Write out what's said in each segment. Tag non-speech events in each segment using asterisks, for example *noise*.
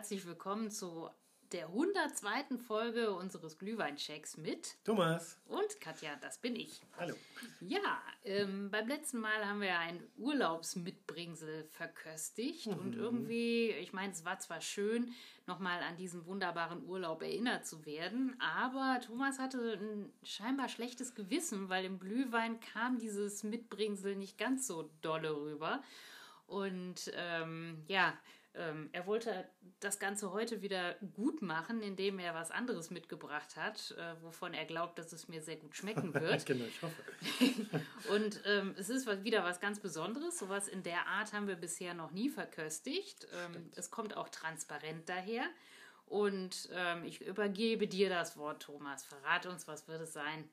Herzlich willkommen zu der 102. Folge unseres Glühweinchecks mit Thomas und Katja, das bin ich. Hallo. Ja, ähm, beim letzten Mal haben wir ein Urlaubsmitbringsel verköstigt Mhm. und irgendwie, ich meine, es war zwar schön, nochmal an diesen wunderbaren Urlaub erinnert zu werden, aber Thomas hatte ein scheinbar schlechtes Gewissen, weil im Glühwein kam dieses Mitbringsel nicht ganz so dolle rüber. Und ähm, ja, ähm, er wollte das Ganze heute wieder gut machen, indem er was anderes mitgebracht hat, äh, wovon er glaubt, dass es mir sehr gut schmecken *laughs* wird. genau, ich hoffe. *laughs* Und ähm, es ist wieder was ganz Besonderes. Sowas in der Art haben wir bisher noch nie verköstigt. Ähm, es kommt auch transparent daher. Und ähm, ich übergebe dir das Wort, Thomas. Verrate uns, was wird es sein?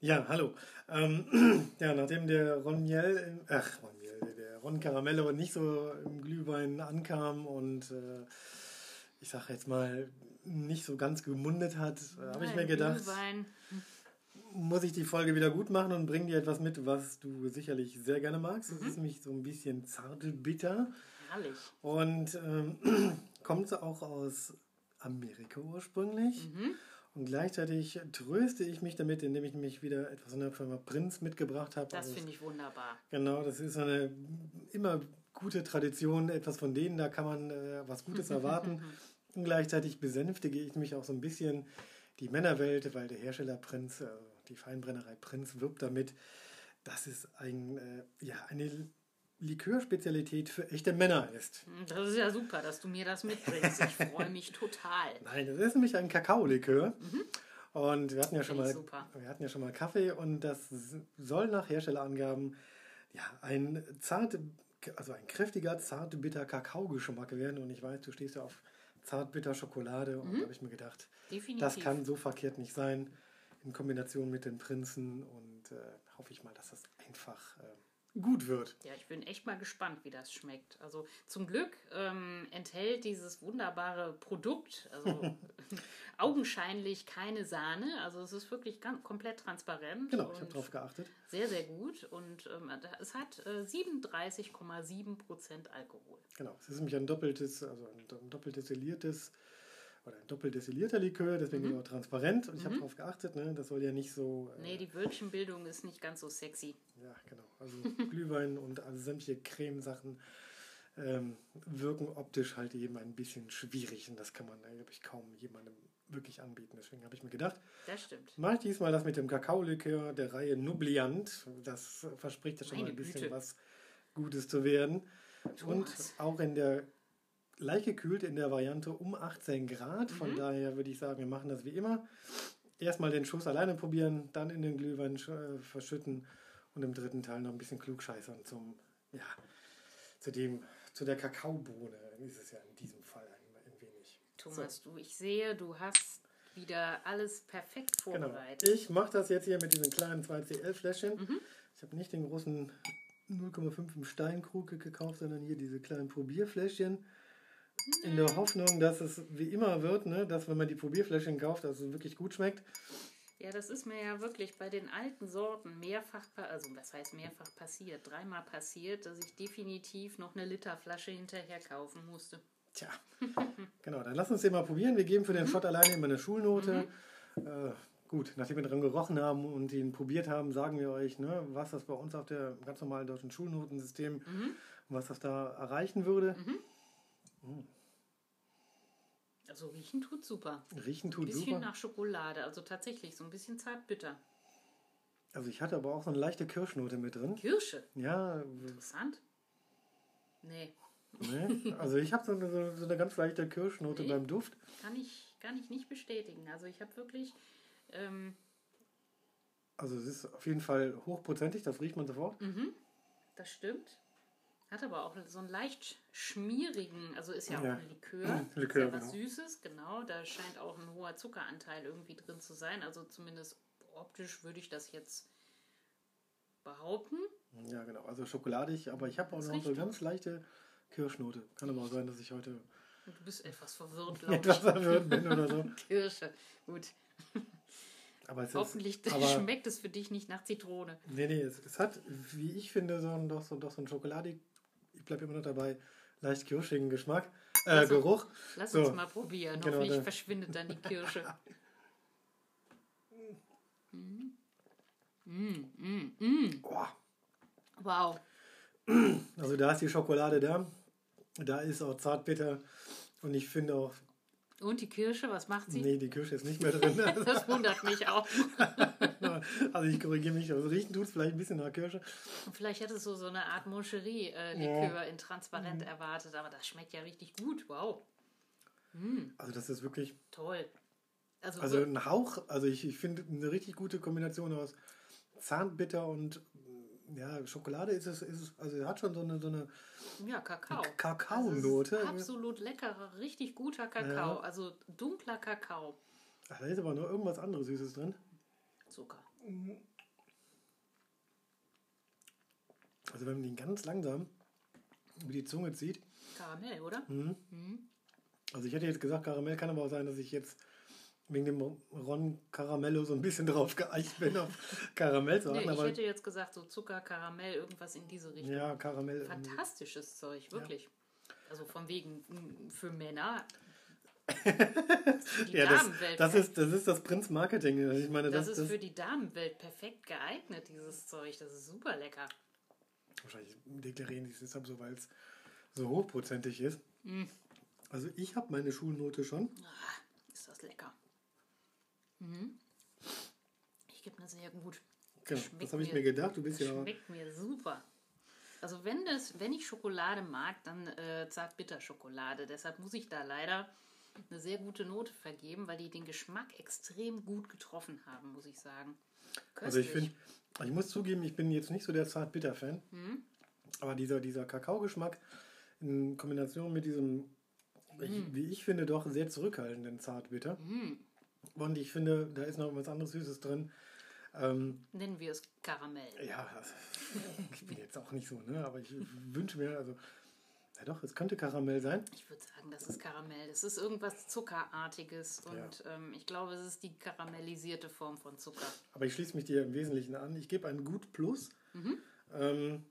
Ja, hallo. Ähm, *clears throat* ja, nachdem der Ron Miel, in- ach, Ron Miel, Ron Caramello nicht so im Glühwein ankam und äh, ich sage jetzt mal nicht so ganz gemundet hat, habe ich mir gedacht, Glühwein. muss ich die Folge wieder gut machen und bring dir etwas mit, was du sicherlich sehr gerne magst. Es ist nämlich so ein bisschen zarte bitter Herrlich. und ähm, *clears throat* kommt auch aus Amerika ursprünglich. Und gleichzeitig tröste ich mich damit, indem ich nämlich wieder etwas von der Firma Prinz mitgebracht habe. Das Also finde ich wunderbar. Genau, das ist eine immer gute Tradition, etwas von denen, da kann man äh, was Gutes *laughs* erwarten. Und gleichzeitig besänftige ich mich auch so ein bisschen die Männerwelt, weil der Hersteller Prinz, äh, die Feinbrennerei Prinz, wirbt damit, dass es ein, äh, ja, eine Likörspezialität für echte Männer ist. Das ist ja super, dass du mir das mitbringst. Ich freue mich total. *laughs* Nein, das ist nämlich ein Kakaolikör. Und wir hatten ja schon mal, super. wir hatten ja schon mal Kaffee und das soll nach Herstellerangaben ja ein zart, also ein kräftiger, zart bitter Kakaogeschmack werden. Und ich weiß, du stehst ja auf zart bitter Schokolade und da habe ich mir gedacht, Mhm. Definitiv. das kann so verkehrt nicht sein in Kombination mit den Prinzen und äh, hoffe ich mal, dass das einfach äh, gut wird. Ja, ich bin echt mal gespannt, wie das schmeckt. Also zum Glück ähm, enthält dieses wunderbare Produkt, also *laughs* augenscheinlich keine Sahne. Also es ist wirklich ganz, komplett transparent. Genau, ich habe und darauf geachtet. Sehr, sehr gut. Und ähm, es hat äh, 37,7 Prozent Alkohol. Genau, es ist nämlich ein doppeltes, also ein, ein doppelt destilliertes oder ein doppelt destillierter Likör, deswegen er auch transparent und ich habe darauf geachtet, ne, das soll ja nicht so, äh, Nee, die Wölkchenbildung ist nicht ganz so sexy. ja genau, also *laughs* Glühwein und also sämtliche Cremesachen ähm, wirken optisch halt eben ein bisschen schwierig und das kann man, äh, glaube ich, kaum jemandem wirklich anbieten. Deswegen habe ich mir gedacht, Das stimmt. mache ich diesmal das mit dem Kakaolikör der Reihe Nubliant, das verspricht ja schon mal Meine ein bisschen Güte. was Gutes zu werden. Und Thomas. auch in der leicht gekühlt in der Variante um 18 Grad. Mhm. Von daher würde ich sagen, wir machen das wie immer. Erstmal den Schuss alleine probieren, dann in den Glühwein äh, verschütten und im dritten Teil noch ein bisschen klugscheißern zum, ja, zu dem, zu der Kakaobohne ist es ja in diesem Fall ein, ein wenig. Thomas, du, ich sehe, du hast wieder alles perfekt Genau. vorbereitet. Ich mache das jetzt hier mit diesen kleinen 2CL-Fläschchen. Mhm. Ich habe nicht den großen 0,5 im Steinkrug gekauft, sondern hier diese kleinen Probierfläschchen. In der Hoffnung, dass es wie immer wird, ne, dass wenn man die Probierfläschchen kauft, dass es wirklich gut schmeckt. Ja, das ist mir ja wirklich bei den alten Sorten mehrfach, also was heißt mehrfach passiert, dreimal passiert, dass ich definitiv noch eine Literflasche hinterher kaufen musste. Tja, *laughs* genau, dann lass uns den mal probieren. Wir geben für den Shot alleine immer eine Schulnote. Äh, gut, nachdem wir dran gerochen haben und ihn probiert haben, sagen wir euch, ne, was das bei uns auf der ganz normalen deutschen Schulnotensystem, was das da erreichen würde. Also riechen tut super. Riechen Ein tut bisschen super. nach Schokolade, also tatsächlich so ein bisschen zartbitter. Also ich hatte aber auch so eine leichte Kirschnote mit drin. Kirsche, Ja, interessant. Nee, ne? also ich habe so eine, so- so eine ganz leichte Kirschnote Nee. beim Duft. kann ich, kann ich nicht bestätigen. Also ich habe wirklich, ähm, Also es ist auf jeden Fall hochprozentig, das riecht man sofort. das stimmt. Hat aber auch so einen leicht schmierigen, also ist ja, Ja. auch ein Likör. *clears throat* Likör, ist ja was genau. Süßes, genau. Da scheint auch ein hoher Zuckeranteil irgendwie drin zu sein. Also zumindest optisch würde ich das jetzt behaupten. Ja, genau. Also schokoladig, aber ich habe auch noch so eine ganz leichte Kirschnote. Kann aber auch sein, dass ich heute du bist etwas verwirrt, *laughs* glaube etwas ich. verwirrt bin oder so. *laughs* Kirsche. Gut. Aber es ist, Hoffentlich *laughs* aber, schmeckt es für dich nicht nach Zitrone. Nee, nee, es, es hat, wie ich finde, so ein, doch, so, doch so ein Schokoladig, ich bleibe immer noch dabei, leicht kirschigen Geschmack. Äh, Geruch. Lass So. uns mal probieren. Genau, Hoffentlich da- verschwindet dann die Kirsche. *laughs* Mm. Mm, mm, mm. Oh, Wow. also da ist die Schokolade da. Da ist auch Zartbitter. Und ich finde auch, Und die Kirsche, was macht sie? nee, die Kirsche ist nicht mehr drin. *laughs* Das wundert mich auch. *laughs* also ich korrigiere mich. Also riechen tut es vielleicht ein bisschen nach Kirsche. Und vielleicht hättest du so eine Art Moncherie-Likör in transparent erwartet, aber das schmeckt ja richtig gut. Wow. Also das ist wirklich, Toll. Also, also ein Hauch, also ich, ich finde eine richtig gute Kombination aus Zahnbitter und ja, Schokolade ist es, ist es also er hat schon so eine, so eine ja, Kakao. Kakaonote. Also absolut leckerer, richtig guter Kakao. Ja. Also dunkler Kakao. Ach, da ist aber noch irgendwas anderes Süßes drin. Zucker. Also wenn man den ganz langsam über die Zunge zieht. Karamell, oder? Mhm. Also ich hätte jetzt gesagt Karamell, kann aber auch sein, dass ich jetzt wegen dem Ron Caramello so ein bisschen drauf geeicht bin, auf Karamell zu Nee, ich hätte jetzt gesagt, so Zucker, Karamell, irgendwas in diese Richtung. ja, Karamell. Fantastisches Zeug, wirklich. Also von wegen mm, für Männer. *laughs* die Ja, das, Damenwelt. das, ist, das ist das Prinz-Marketing. Also Ich meine, das das, ist das, für die Damenwelt perfekt geeignet, dieses Zeug. Das ist super lecker. wahrscheinlich deklarieren die es deshalb so, weil es so hochprozentig ist. Mm. Also ich habe meine Schulnote schon. Ah, ist das lecker. Mhm. Ich gebe eine sehr gut. Genau, Schmeckt das habe ich mir- mir gedacht. Du bist Das ja schmeckt mir super. Also wenn, das, wenn ich Schokolade mag, dann äh, Zartbitterschokolade. Deshalb muss ich da leider eine sehr gute Note vergeben, weil die den Geschmack extrem gut getroffen haben, muss ich sagen. Also ich Köstlich. finde, ich muss zugeben, ich bin jetzt nicht so der Zart-Bitter-Fan. Mhm. Aber dieser, dieser Kakaogeschmack in Kombination mit diesem, ich, Mhm. wie ich finde, doch sehr zurückhaltenden Zart-Bitter. Und ich finde, da ist noch was anderes Süßes drin. Ähm, Nennen wir es Karamell. ja, also, *laughs* ich bin jetzt auch nicht so, ne? aber ich wünsche mir, also, ja doch, es könnte Karamell sein. Ich würde sagen, das ist Karamell. Es ist irgendwas Zuckerartiges und ähm, ich glaube, es ist die karamellisierte Form von Zucker. Aber ich schließe mich dir im Wesentlichen an. Ich gebe ein Gut Plus. Mhm. Ähm,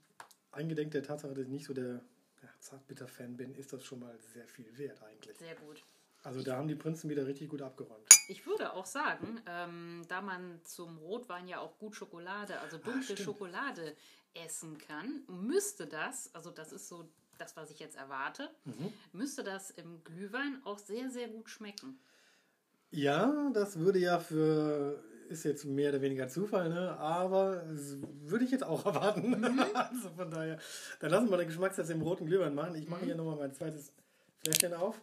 eingedenk der Tatsache, dass ich nicht so der ja, Zartbitter-Fan bin, ist das schon mal sehr viel wert eigentlich. Sehr gut. Also da haben die Prinzen wieder richtig gut abgeräumt. Ich würde auch sagen, ähm, da man zum Rotwein ja auch gut Schokolade, also dunkle stimmt. Schokolade essen kann, müsste das, also das ist so das, was ich jetzt erwarte, müsste das im Glühwein auch sehr, sehr gut schmecken. Ja, das würde ja für, ist jetzt mehr oder weniger Zufall, ne? aber würde ich jetzt auch *laughs* erwarten. also von daher, dann lassen wir den Geschmackstest im roten Glühwein machen. Ich mache hier nochmal mein zweites Fläschchen auf,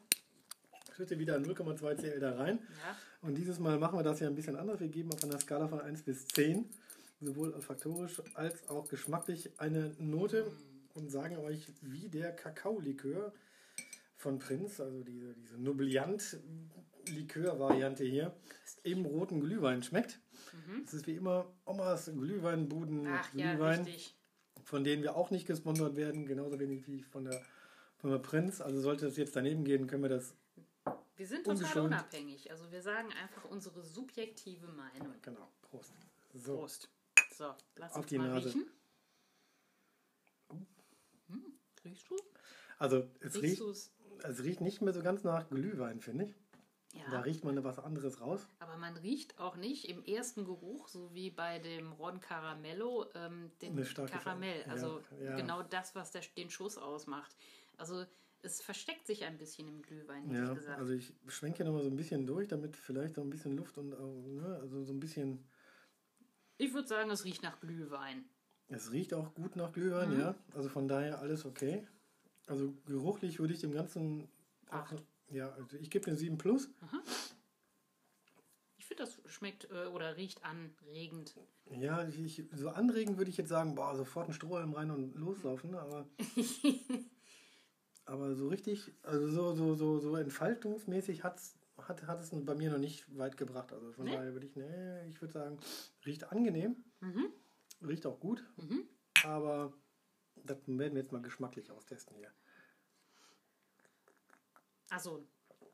schütte wieder 0,2 cl da rein. Ja, Und dieses Mal machen wir das ja ein bisschen anders. Wir geben auf einer Skala von 1 bis 10, sowohl olfaktorisch als auch geschmacklich, eine Note und sagen euch, wie der Kakaolikör von Prinz, also diese, diese Nobliant-Likör-Variante hier, im roten Glühwein schmeckt. Es ist wie immer Omas Glühweinbuden Mhm. ach ja, Glühwein, richtig. von denen wir auch nicht gesponsert werden, genauso wenig wie von der, von der Prinz. Also sollte das jetzt daneben gehen, können wir das Wir sind total Ungeschönt. unabhängig. Also wir sagen einfach unsere subjektive Meinung. Genau, Prost. So, Prost. So, lass Auf uns die mal Nase. riechen. Hm, riechst du? also es Riechst riecht, es? riecht nicht mehr so ganz nach Glühwein, finde ich. Da Ja, riecht man was anderes raus. aber man riecht auch nicht im ersten Geruch, so wie bei dem Ron Caramello, ähm, den Karamell. Also Ja, ja. genau das, was der, den Schuss ausmacht. Also es versteckt sich ein bisschen im Glühwein, hätte Ja, ich gesagt. also ich schwenke hier nochmal so ein bisschen durch, damit vielleicht so ein bisschen Luft und auch, ne, also so ein bisschen, ich würde sagen, es riecht nach Glühwein. es riecht auch gut nach Glühwein, Mhm. ja. Also von daher alles okay. Also geruchlich würde ich dem Ganzen auch, Acht. ja, also ich gebe eine 7 plus. Ich finde, das schmeckt äh, oder riecht anregend. Ja, ich, so anregen würde ich jetzt sagen, boah, sofort ein Strohhalm rein und loslaufen, aber, *laughs* aber so richtig, also so, so, so, so entfaltungsmäßig hat's, hat, hat es bei mir noch nicht weit gebracht. Also von Nee? daher würde ich, nee, ich würde sagen, riecht angenehm, Mhm. riecht auch gut, Mhm. aber das werden wir jetzt mal geschmacklich austesten hier. Achso,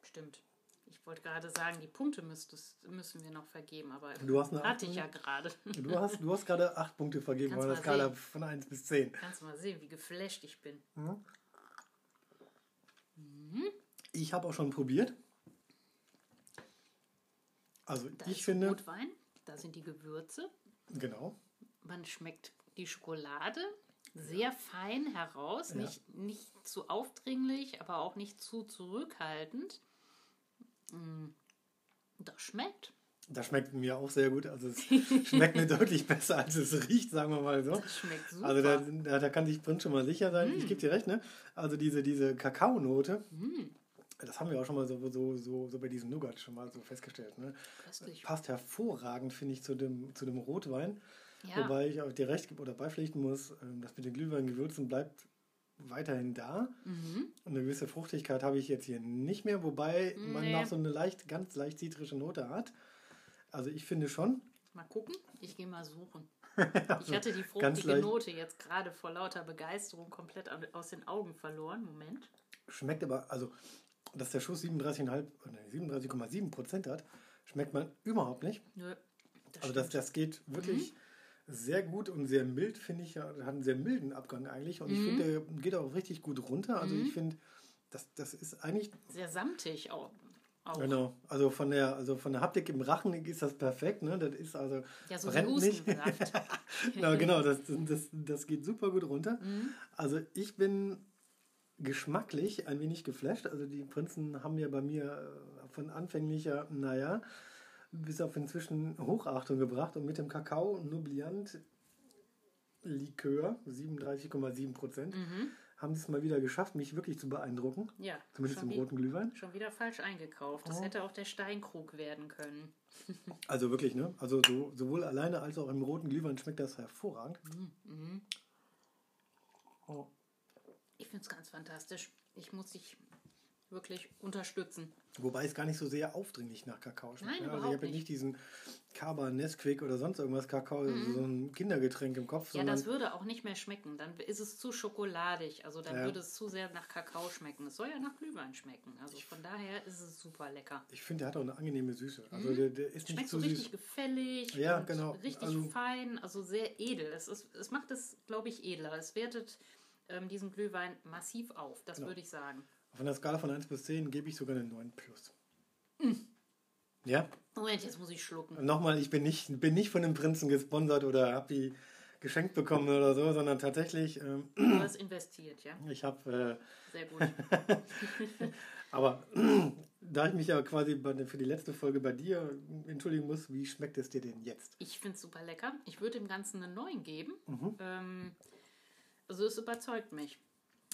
stimmt. Ich wollte gerade sagen, die Punkte müsstest, müssen wir noch vergeben, aber Du hast eine hatte ich Acht ja gerade. Du hast, du hast gerade 8 Punkte vergeben der mal Skala von 1 bis 10. Kannst du mal sehen, wie geflasht ich bin. Mhm. Ich habe auch schon probiert. Also Da ich ist finde, Rotwein, da sind die Gewürze. genau, Man schmeckt die Schokolade sehr fein heraus, Ja. nicht, nicht zu aufdringlich, aber auch nicht zu zurückhaltend. Mm, Das schmeckt. das schmeckt mir auch sehr gut. Also es *laughs* schmeckt mir deutlich besser, als es riecht, sagen wir mal so. Das schmeckt super. Also da, da, da kann sich Prinz schon mal sicher sein. Ich gebe dir recht, ne? Also diese, diese Kakaonote, das haben wir auch schon mal so, so, so, so bei diesem Nougat schon mal so festgestellt. Ne? Köstlich. Passt hervorragend, finde ich, zu dem, zu dem Rotwein. Ja. Wobei ich auch dir recht oder beipflichten muss, ähm, das mit den Glühweingewürzen bleibt weiterhin da. Mhm. Und eine gewisse Fruchtigkeit habe ich jetzt hier nicht mehr, wobei man Nee. noch so eine leicht, ganz leicht zitrische Note hat. Also ich finde schon, Mal gucken. Ich gehe mal suchen. *laughs* Ich hatte die fruchtige. Note jetzt gerade vor lauter Begeisterung komplett au- aus den Augen verloren. Moment. schmeckt aber, also dass der Schuss 37,5 oder 37,7 Prozent hat, schmeckt man überhaupt nicht. Nö. Das Also das, das geht wirklich sehr gut und sehr mild, finde ich. Hat einen sehr milden Abgang eigentlich. Und ich Mhm. finde, der geht auch richtig gut runter. Also ich finde, das, das ist eigentlich, Sehr samtig auch. auch. genau, also von der, also von der Haptik im Rachen ist das perfekt. Ne? Das ist also, Ja, so brennt nicht. *laughs* Genau, genau *laughs* das, das, das geht super gut runter. Mhm. Also ich bin geschmacklich ein wenig geflasht. Also die Prinzen haben ja bei mir äh, von anfänglicher, naja, bis auf inzwischen Hochachtung gebracht und mit dem Kakao Nubliant Likör, 37,7 Prozent, haben sie es mal wieder geschafft, mich wirklich zu beeindrucken. Ja, Zumindest im roten Glühwein. schon wieder falsch eingekauft. Das Oh. hätte auch der Steinkrug werden können. *laughs* Also wirklich, ne? Also so, sowohl alleine als auch im roten Glühwein schmeckt das hervorragend. Oh. Ich finde es ganz fantastisch. Ich muss dich wirklich unterstützen. Wobei es gar nicht so sehr aufdringlich nach Kakao schmeckt. Nein, ne? Also ich habe jetzt nicht. nicht diesen Kaba, Nesquik oder sonst irgendwas Kakao, so ein Kindergetränk im Kopf. Ja, das würde auch nicht mehr schmecken. Dann ist es zu schokoladig. Also dann Ja. würde es zu sehr nach Kakao schmecken. Es soll ja nach Glühwein schmecken. Also von daher ist es super lecker. ich finde, der hat auch eine angenehme Süße. Also der, der ist nicht Mhm. Schmeckt zu so richtig süß. gefällig. Ja, genau. Richtig Also- fein, also sehr edel. Es, ist, es macht es, glaube ich, edler. Es wertet ähm, diesen Glühwein massiv auf. Das Genau. würde ich sagen. Von der Skala von 1 bis 10 gebe ich sogar eine 9 plus. Mhm. Ja, Moment, jetzt muss ich schlucken. nochmal, ich bin nicht, bin nicht von dem Prinzen gesponsert oder habe die geschenkt bekommen oder so, sondern tatsächlich, ähm, Du hast investiert, ja? *clears throat* ich habe, Sehr gut. äh, *laughs* aber *clears throat* da ich mich ja quasi bei, für die letzte Folge bei dir entschuldigen muss, wie schmeckt es dir denn jetzt? Ich finde es super lecker. Ich würde dem Ganzen eine 9 geben. Mhm. Ähm, also es überzeugt mich.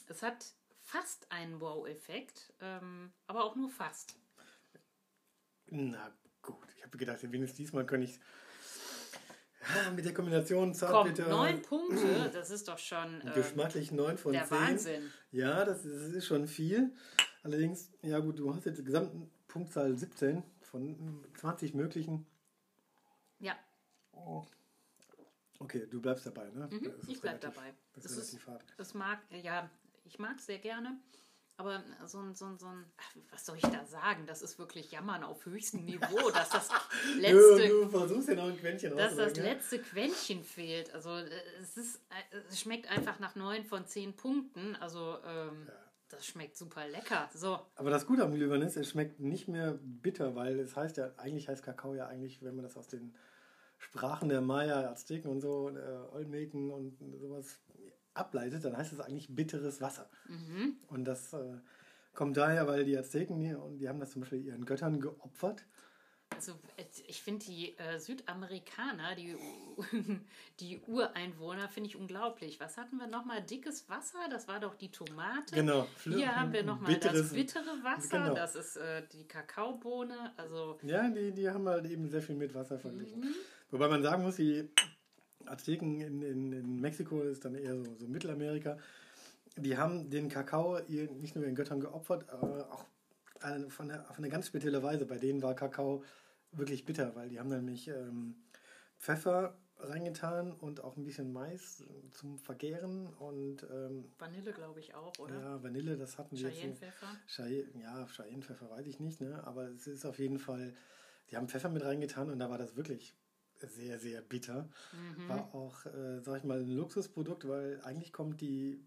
Es hat fast einen Wow-Effekt, ähm, aber auch nur fast. Na gut, ich habe gedacht, wenigstens diesmal kann ich ja, mit der Kombination Zartbitter, neun Punkte, das ist doch schon ähm, geschmacklich 9 von der 10. Wahnsinn. Ja, das ist, das ist schon viel. Allerdings, ja gut, du hast jetzt die gesamten Punktzahl 17 von 20 möglichen. Ja, Okay, du bleibst dabei, ne? Mhm, ich bleib relativ- dabei. Das ist ist- relativ hart. es mag, ja, ich mag es sehr gerne. Aber so ein, so ein, so ein, ach, was soll ich da sagen? Das ist wirklich Jammern auf höchstem Niveau, *laughs* dass das letzte du versuchst ja noch ein Quäntchen dass das ja? letzte Quäntchen fehlt. Also äh, es, ist, äh, es schmeckt einfach nach neun von zehn Punkten. Also ähm, das schmeckt super lecker. So, Aber das Gute am Glühwein ist, es schmeckt nicht mehr bitter, weil es heißt ja, eigentlich heißt Kakao ja eigentlich, wenn man das aus den Sprachen der Maya, Azteken und so, äh, Olmeken und sowas ableitet, dann heißt es eigentlich bitteres Wasser. Mhm. Und das äh, kommt daher, weil die Azteken, die, und die haben das zum Beispiel ihren Göttern geopfert. also ich finde die äh, Südamerikaner, die, *laughs* die Ureinwohner, finde ich unglaublich. Was hatten wir nochmal? Dickes Wasser, das war doch die Tomate. Genau. Hier haben wir nochmal das bittere Wasser, genau. das ist äh, die Kakaobohne. Also Ja, die, die haben halt eben sehr viel mit Wasser verglichen. Mhm. Wobei man sagen muss, die Azteken in, in, in Mexiko ist dann eher so, so Mittelamerika. Die haben den Kakao nicht nur ihren Göttern geopfert, aber auch eine, von, der, auf eine ganz spezielle Weise. Bei denen war Kakao wirklich bitter, weil die haben nämlich ähm, Pfeffer reingetan und auch ein bisschen Mais zum Vergären und ähm, Vanille, glaube ich, auch, oder? ja, Vanille, das hatten wir jetzt. Cheyenne-Pfeffer. Cheyenne, ja, Cheyenne-Pfeffer weiß ich nicht, ne? aber es ist auf jeden Fall, die haben Pfeffer mit reingetan und da war das wirklich sehr, sehr bitter. Mhm. War auch, äh, sag ich mal, ein Luxusprodukt, weil eigentlich kommt die,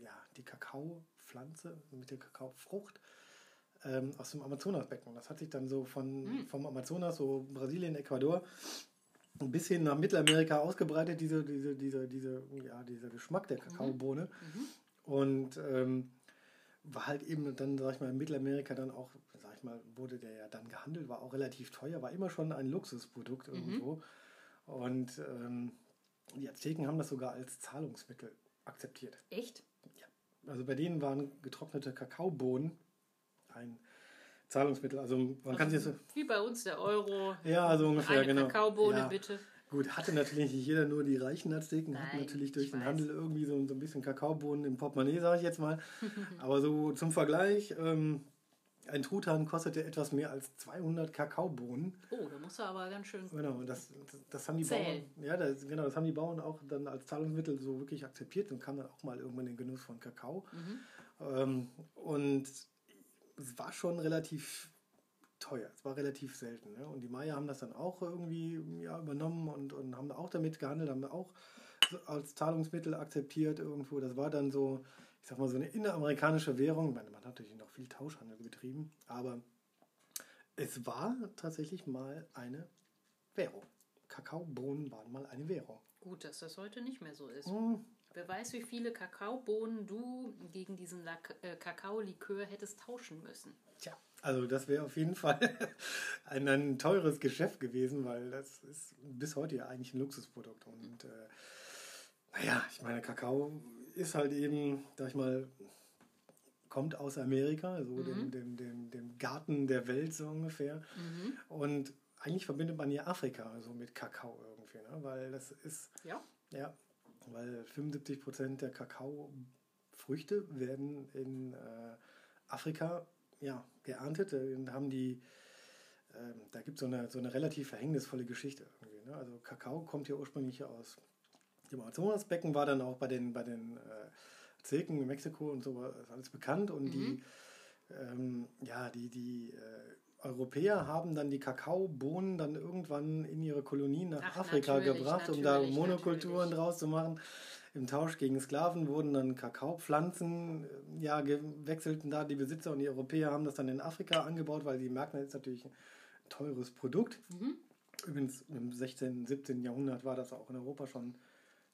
ja, die Kakaopflanze mit der Kakaofrucht ähm, aus dem Amazonasbecken. Das hat sich dann so von, mhm. vom Amazonas, so Brasilien, Ecuador, bis hin nach Mittelamerika ausgebreitet, diese, diese, diese, diese, ja, dieser Geschmack der Kakaobohne. Mhm. mhm. Und ähm, war halt eben dann, sag ich mal, in Mittelamerika dann auch, sag ich mal, wurde der ja dann gehandelt, war auch relativ teuer, war immer schon ein Luxusprodukt mhm. irgendwo. Mhm. Und ähm, die Azteken haben das sogar als Zahlungsmittel akzeptiert. Echt? Ja. Also bei denen waren getrocknete Kakaobohnen ein Zahlungsmittel. Also man also kann sich so wie bei uns der Euro. Ja, so ungefähr eine genau. Kakaobohne ja. bitte. Gut, hatte natürlich nicht jeder nur die reichen Azteken, Nein, hatten natürlich durch den weiß. Handel irgendwie so, so ein bisschen Kakaobohnen im Portemonnaie, sage ich jetzt mal. Aber so zum Vergleich, ähm, ein Truthahn kostete etwas mehr als 200 Kakaobohnen. Oh, da musst du aber ganz schön. Genau, das, das, das haben die Zählen. Bauern. Ja, das, genau, das haben die Bauern auch dann als Zahlungsmittel so wirklich akzeptiert und kamen dann auch mal irgendwann in den Genuss von Kakao. Mhm. Ähm, und es war schon relativ teuer. Es war relativ selten. Ne? Und die Maya haben das dann auch irgendwie ja, übernommen und, und haben auch damit gehandelt, haben auch als Zahlungsmittel akzeptiert irgendwo. Das war dann so, ich sag mal, so eine inneramerikanische Währung. Ich meine, man hat natürlich noch viel Tauschhandel betrieben, aber es war tatsächlich mal eine Währung. Kakaobohnen waren mal eine Währung. Gut, dass das heute nicht mehr so ist. Hm. Wer weiß, wie viele Kakaobohnen du gegen diesen äh, Kakaolikör hättest tauschen müssen. Tja, also das wäre auf jeden Fall *laughs* ein, ein, teures Geschäft gewesen, weil das ist bis heute ja eigentlich ein Luxusprodukt. Und äh, naja, ich meine, Kakao ist halt eben, sag ich mal, kommt aus Amerika, so mhm. dem, dem, dem, dem, Garten der Welt so ungefähr. Mhm. Und eigentlich verbindet man ja Afrika so mit Kakao irgendwie, ne? weil das ist, ja. Ja, weil 75 Prozent der Kakaofrüchte werden in äh, Afrika ja, geerntet. Da haben die, äh, da gibt so es eine, so eine relativ verhängnisvolle Geschichte. Ne? Also Kakao kommt ja ursprünglich aus dem Amazonasbecken, war dann auch bei den, bei den äh, Zirken in Mexiko und so alles bekannt und mhm. die, ähm, ja, die, die äh, Europäer haben dann die Kakaobohnen dann irgendwann in ihre Kolonien nach Ach, Afrika gebracht, um da Monokulturen natürlich. draus zu machen. Im Tausch gegen Sklaven wurden dann Kakaopflanzen äh, ja, gewechselten da. Die Besitzer und die Europäer haben das dann in Afrika angebaut, weil sie merken, das ist natürlich ein teures Produkt. Mhm. Übrigens im 16., 17. Jahrhundert war das auch in Europa schon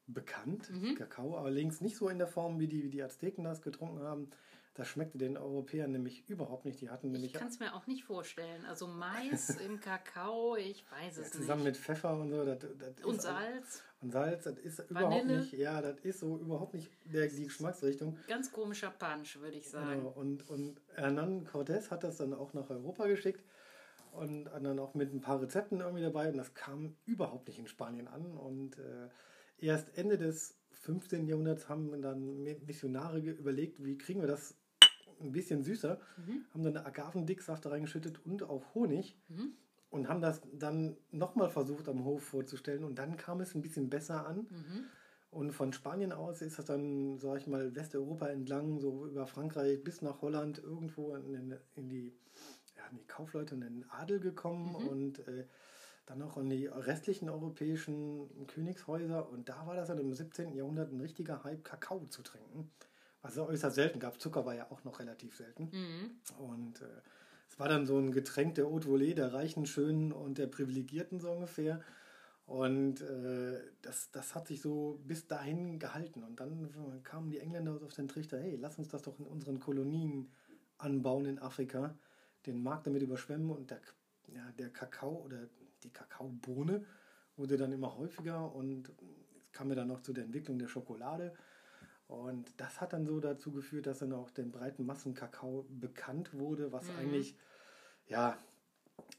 bekannt, mhm. Kakao, allerdings nicht so in der Form, wie die, wie die Azteken das getrunken haben. Das schmeckte den Europäern nämlich überhaupt nicht. Die hatten nämlich. Ich kann es mir auch nicht vorstellen. Also Mais *laughs* im Kakao, ich weiß es ja, zusammen nicht. Zusammen mit Pfeffer und so. Das, das und Salz. Und Salz, das ist Vanille. überhaupt nicht, ja, das ist so überhaupt nicht der, die Geschmacksrichtung. Ganz komischer Punch, würde ich sagen. Genau. Und, und Hernan Cortés hat das dann auch nach Europa geschickt und dann auch mit ein paar Rezepten irgendwie dabei. Und das kam überhaupt nicht in Spanien an. Und äh, erst Ende des 15. Jahrhunderts haben dann Missionare überlegt, wie kriegen wir das ein bisschen süßer, mhm. haben dann Agavendicksaft reingeschüttet und auch Honig mhm. und haben das dann nochmal versucht am Hof vorzustellen und dann kam es ein bisschen besser an. Mhm. Und von Spanien aus ist das dann, sag ich mal, Westeuropa entlang, so über Frankreich bis nach Holland, irgendwo in, in die, ja, in die Kaufleute und den Adel gekommen mhm. und äh, dann noch in die restlichen europäischen Königshäuser. Und da war das dann im 17. Jahrhundert ein richtiger Hype, Kakao zu trinken was es äußerst selten gab. Zucker war ja auch noch relativ selten. Mhm. Und äh, es war dann so ein Getränk der Haute Volée, der Reichen, Schönen und der Privilegierten so ungefähr. Und äh, das, das hat sich so bis dahin gehalten. Und dann kamen die Engländer auf den Trichter, hey, lass uns das doch in unseren Kolonien anbauen in Afrika, den Markt damit überschwemmen und der, ja, der Kakao oder die Kakaobohne wurde dann immer häufiger und kam ja dann noch zu der Entwicklung der Schokolade. Und das hat dann so dazu geführt, dass dann auch den breiten Massenkakao bekannt wurde, was mhm. eigentlich ja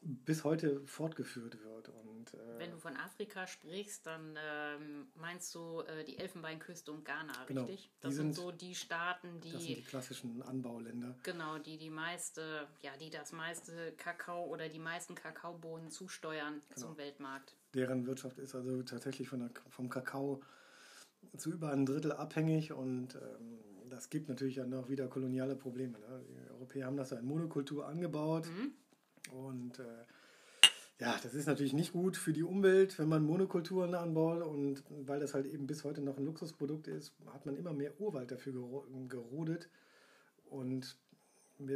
bis heute fortgeführt wird. Und, äh, Wenn du von Afrika sprichst, dann ähm, meinst du äh, die Elfenbeinküste und Ghana, genau, richtig? Das sind, sind, so die Staaten, die. Das sind die klassischen Anbauländer. Genau, die die meiste, ja, die das meiste Kakao oder die meisten Kakaobohnen zusteuern genau. zum Weltmarkt. Deren Wirtschaft ist also tatsächlich von der, vom Kakao zu über ein Drittel abhängig und ähm, das gibt natürlich dann auch wieder koloniale Probleme. Ne? Die Europäer haben das ja in Monokultur angebaut mhm. und äh, ja, das ist natürlich nicht gut für die Umwelt, wenn man Monokulturen anbaut und weil das halt eben bis heute noch ein Luxusprodukt ist, hat man immer mehr Urwald dafür gerodet und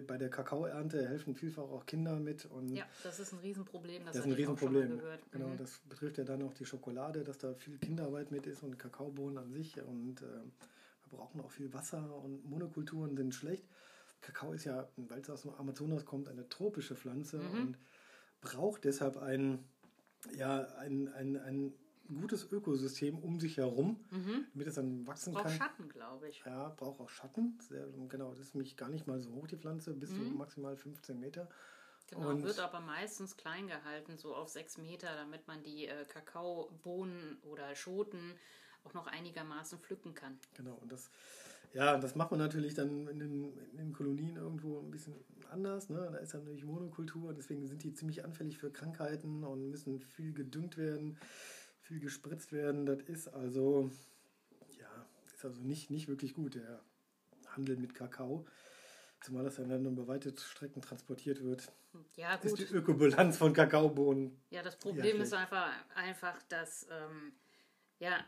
bei der Kakaoernte helfen vielfach auch Kinder mit. Und ja, das ist ein Riesenproblem. Das, das ist ein Riesenproblem. Genau, mhm. das betrifft ja dann auch die Schokolade, dass da viel Kinderarbeit mit ist und Kakaobohnen an sich. Und äh, wir brauchen auch viel Wasser und Monokulturen sind schlecht. Kakao ist ja, weil es aus dem Amazonas kommt, eine tropische Pflanze mhm. und braucht deshalb ein, ja, ein, ein, ein gutes Ökosystem um sich herum, mhm. damit es dann wachsen braucht kann. Braucht Schatten, glaube ich. Ja, braucht auch Schatten. Sehr, genau, das ist nämlich gar nicht mal so hoch, die Pflanze, bis mhm. zu maximal 15 Meter. Genau, und wird aber meistens klein gehalten, so auf 6 Meter, damit man die äh, Kakaobohnen oder Schoten auch noch einigermaßen pflücken kann. Genau, und das, ja, das macht man natürlich dann in den, in den Kolonien irgendwo ein bisschen anders. Ne? Da ist dann natürlich Monokultur, deswegen sind die ziemlich anfällig für Krankheiten und müssen viel gedüngt werden viel gespritzt werden. Das ist also, ja, ist also nicht, nicht wirklich gut, der Handel mit Kakao. Zumal das dann über weite Strecken transportiert wird. Ja, gut. Ist die Ökobilanz von Kakaobohnen. Ja, das Problem ist einfach, einfach dass ähm, ja,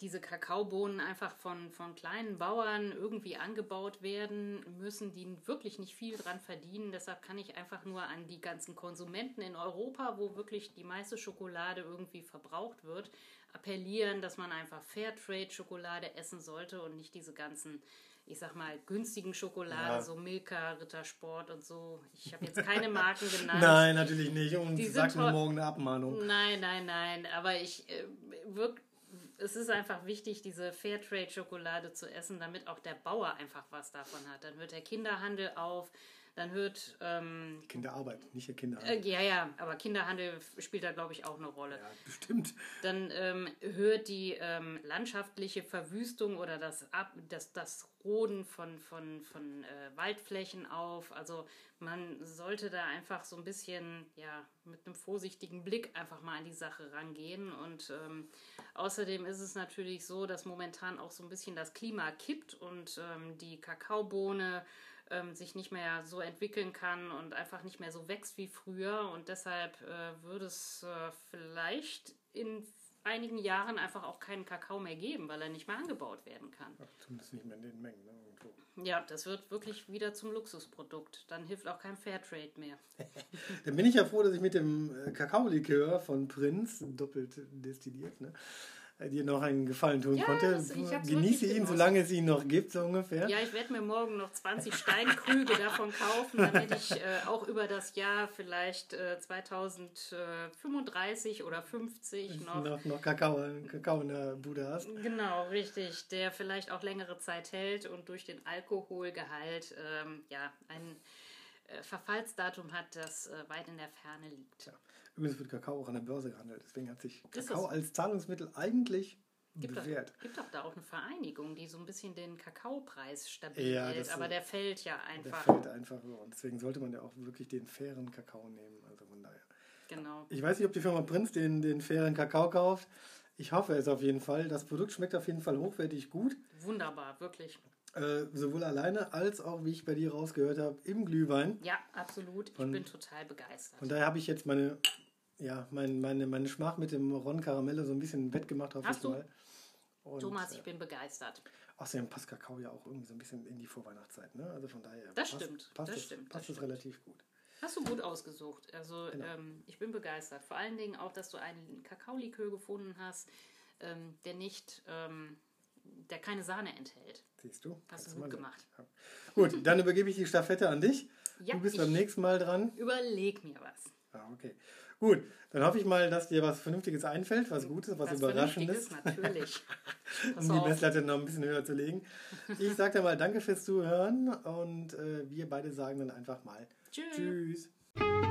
diese Kakaobohnen einfach von, von kleinen Bauern irgendwie angebaut werden müssen, die wirklich nicht viel dran verdienen. Deshalb kann ich einfach nur an die ganzen Konsumenten in Europa, wo wirklich die meiste Schokolade irgendwie verbraucht wird, appellieren, dass man einfach Fairtrade-Schokolade essen sollte und nicht diese ganzen ich sag mal, günstigen Schokolade, ja. so Milka, Rittersport und so. Ich habe jetzt keine Marken genannt. *laughs* nein, natürlich nicht. Und die sag mir morgen eine Abmahnung. Nein, nein, nein. Aber ich äh, wirklich es ist einfach wichtig, diese Fairtrade-Schokolade zu essen, damit auch der Bauer einfach was davon hat. Dann hört der Kinderhandel auf, dann hört. Ähm, Kinderarbeit, nicht der Kinderhandel. Äh, ja, ja, aber Kinderhandel spielt da, glaube ich, auch eine Rolle. Ja, bestimmt. Dann ähm, hört die ähm, landschaftliche Verwüstung oder das, Ab das, das Roden von, von, von äh, Waldflächen auf. Also man sollte da einfach so ein bisschen, ja, mit einem vorsichtigen Blick einfach mal an die Sache rangehen. Und ähm, außerdem ist es natürlich so, dass momentan auch so ein bisschen das Klima kippt und ähm, die Kakaobohne ähm, sich nicht mehr so entwickeln kann und einfach nicht mehr so wächst wie früher. Und deshalb äh, würde es äh, vielleicht in einigen Jahren einfach auch keinen Kakao mehr geben, weil er nicht mehr angebaut werden kann. Ach, zumindest nicht mehr in den Mengen. Ne? Ja, das wird wirklich wieder zum Luxusprodukt. Dann hilft auch kein Fairtrade mehr. *laughs* Dann bin ich ja froh, dass ich mit dem äh, Kakaolikör von Prinz, doppelt destilliert, ne, dir noch einen Gefallen tun ja, konnte. Das, Genieße ihn, solange es ihn noch gibt, so ungefähr. Ja, ich werde mir morgen noch 20 Steinkrüge davon kaufen, damit ich äh, auch über das Jahr vielleicht äh, 2035 oder 50 noch, noch, noch Kakao, Kakao in der Bude hast. Genau, richtig. Der vielleicht auch längere Zeit hält und durch den Alkoholgehalt ähm, ja, ein äh, Verfallsdatum hat, das äh, weit in der Ferne liegt. Ja. Übrigens wird Kakao auch an der Börse gehandelt. Deswegen hat sich Kakao als Zahlungsmittel eigentlich gibt bewährt. Es gibt doch da auch eine Vereinigung, die so ein bisschen den Kakaopreis stabil ja, hält, aber der fällt ja einfach. Der fällt einfach. Und deswegen sollte man ja auch wirklich den fairen Kakao nehmen. Also von daher. Genau. Ich weiß nicht, ob die Firma Prinz den, den fairen Kakao kauft. Ich hoffe es auf jeden Fall. Das Produkt schmeckt auf jeden Fall hochwertig gut. Wunderbar, wirklich. Äh, sowohl alleine als auch, wie ich bei dir rausgehört habe, im Glühwein. Ja, absolut. Ich von, bin total begeistert. Von daher habe ich jetzt meine ja, mein, meine, meine Schmach mit dem Ron Caramelle so ein bisschen wettgemacht auf Hast du? Und, Thomas, ich äh, bin begeistert. Außerdem passt Kakao ja auch irgendwie so ein bisschen in die Vorweihnachtszeit. Ne? Also von daher das passt, stimmt, passt, das es, stimmt, passt das es relativ gut. Hast du gut ausgesucht. Also genau. ähm, ich bin begeistert. Vor allen Dingen auch, dass du einen Kakaolikör gefunden hast, ähm, der nicht, ähm, der keine Sahne enthält. Siehst du? Hast du gut gemacht. Ja. Gut, dann übergebe ich die Staffette an dich. Ja, du bist beim nächsten Mal dran. Überleg mir was. Ah, okay. Gut, dann hoffe ich mal, dass dir was Vernünftiges einfällt, was Gutes, was, was Überraschendes. natürlich. *laughs* um die Messlatte noch ein bisschen höher zu legen. Ich sage dir mal Danke fürs Zuhören und äh, wir beide sagen dann einfach mal Tschüss. Tschüss.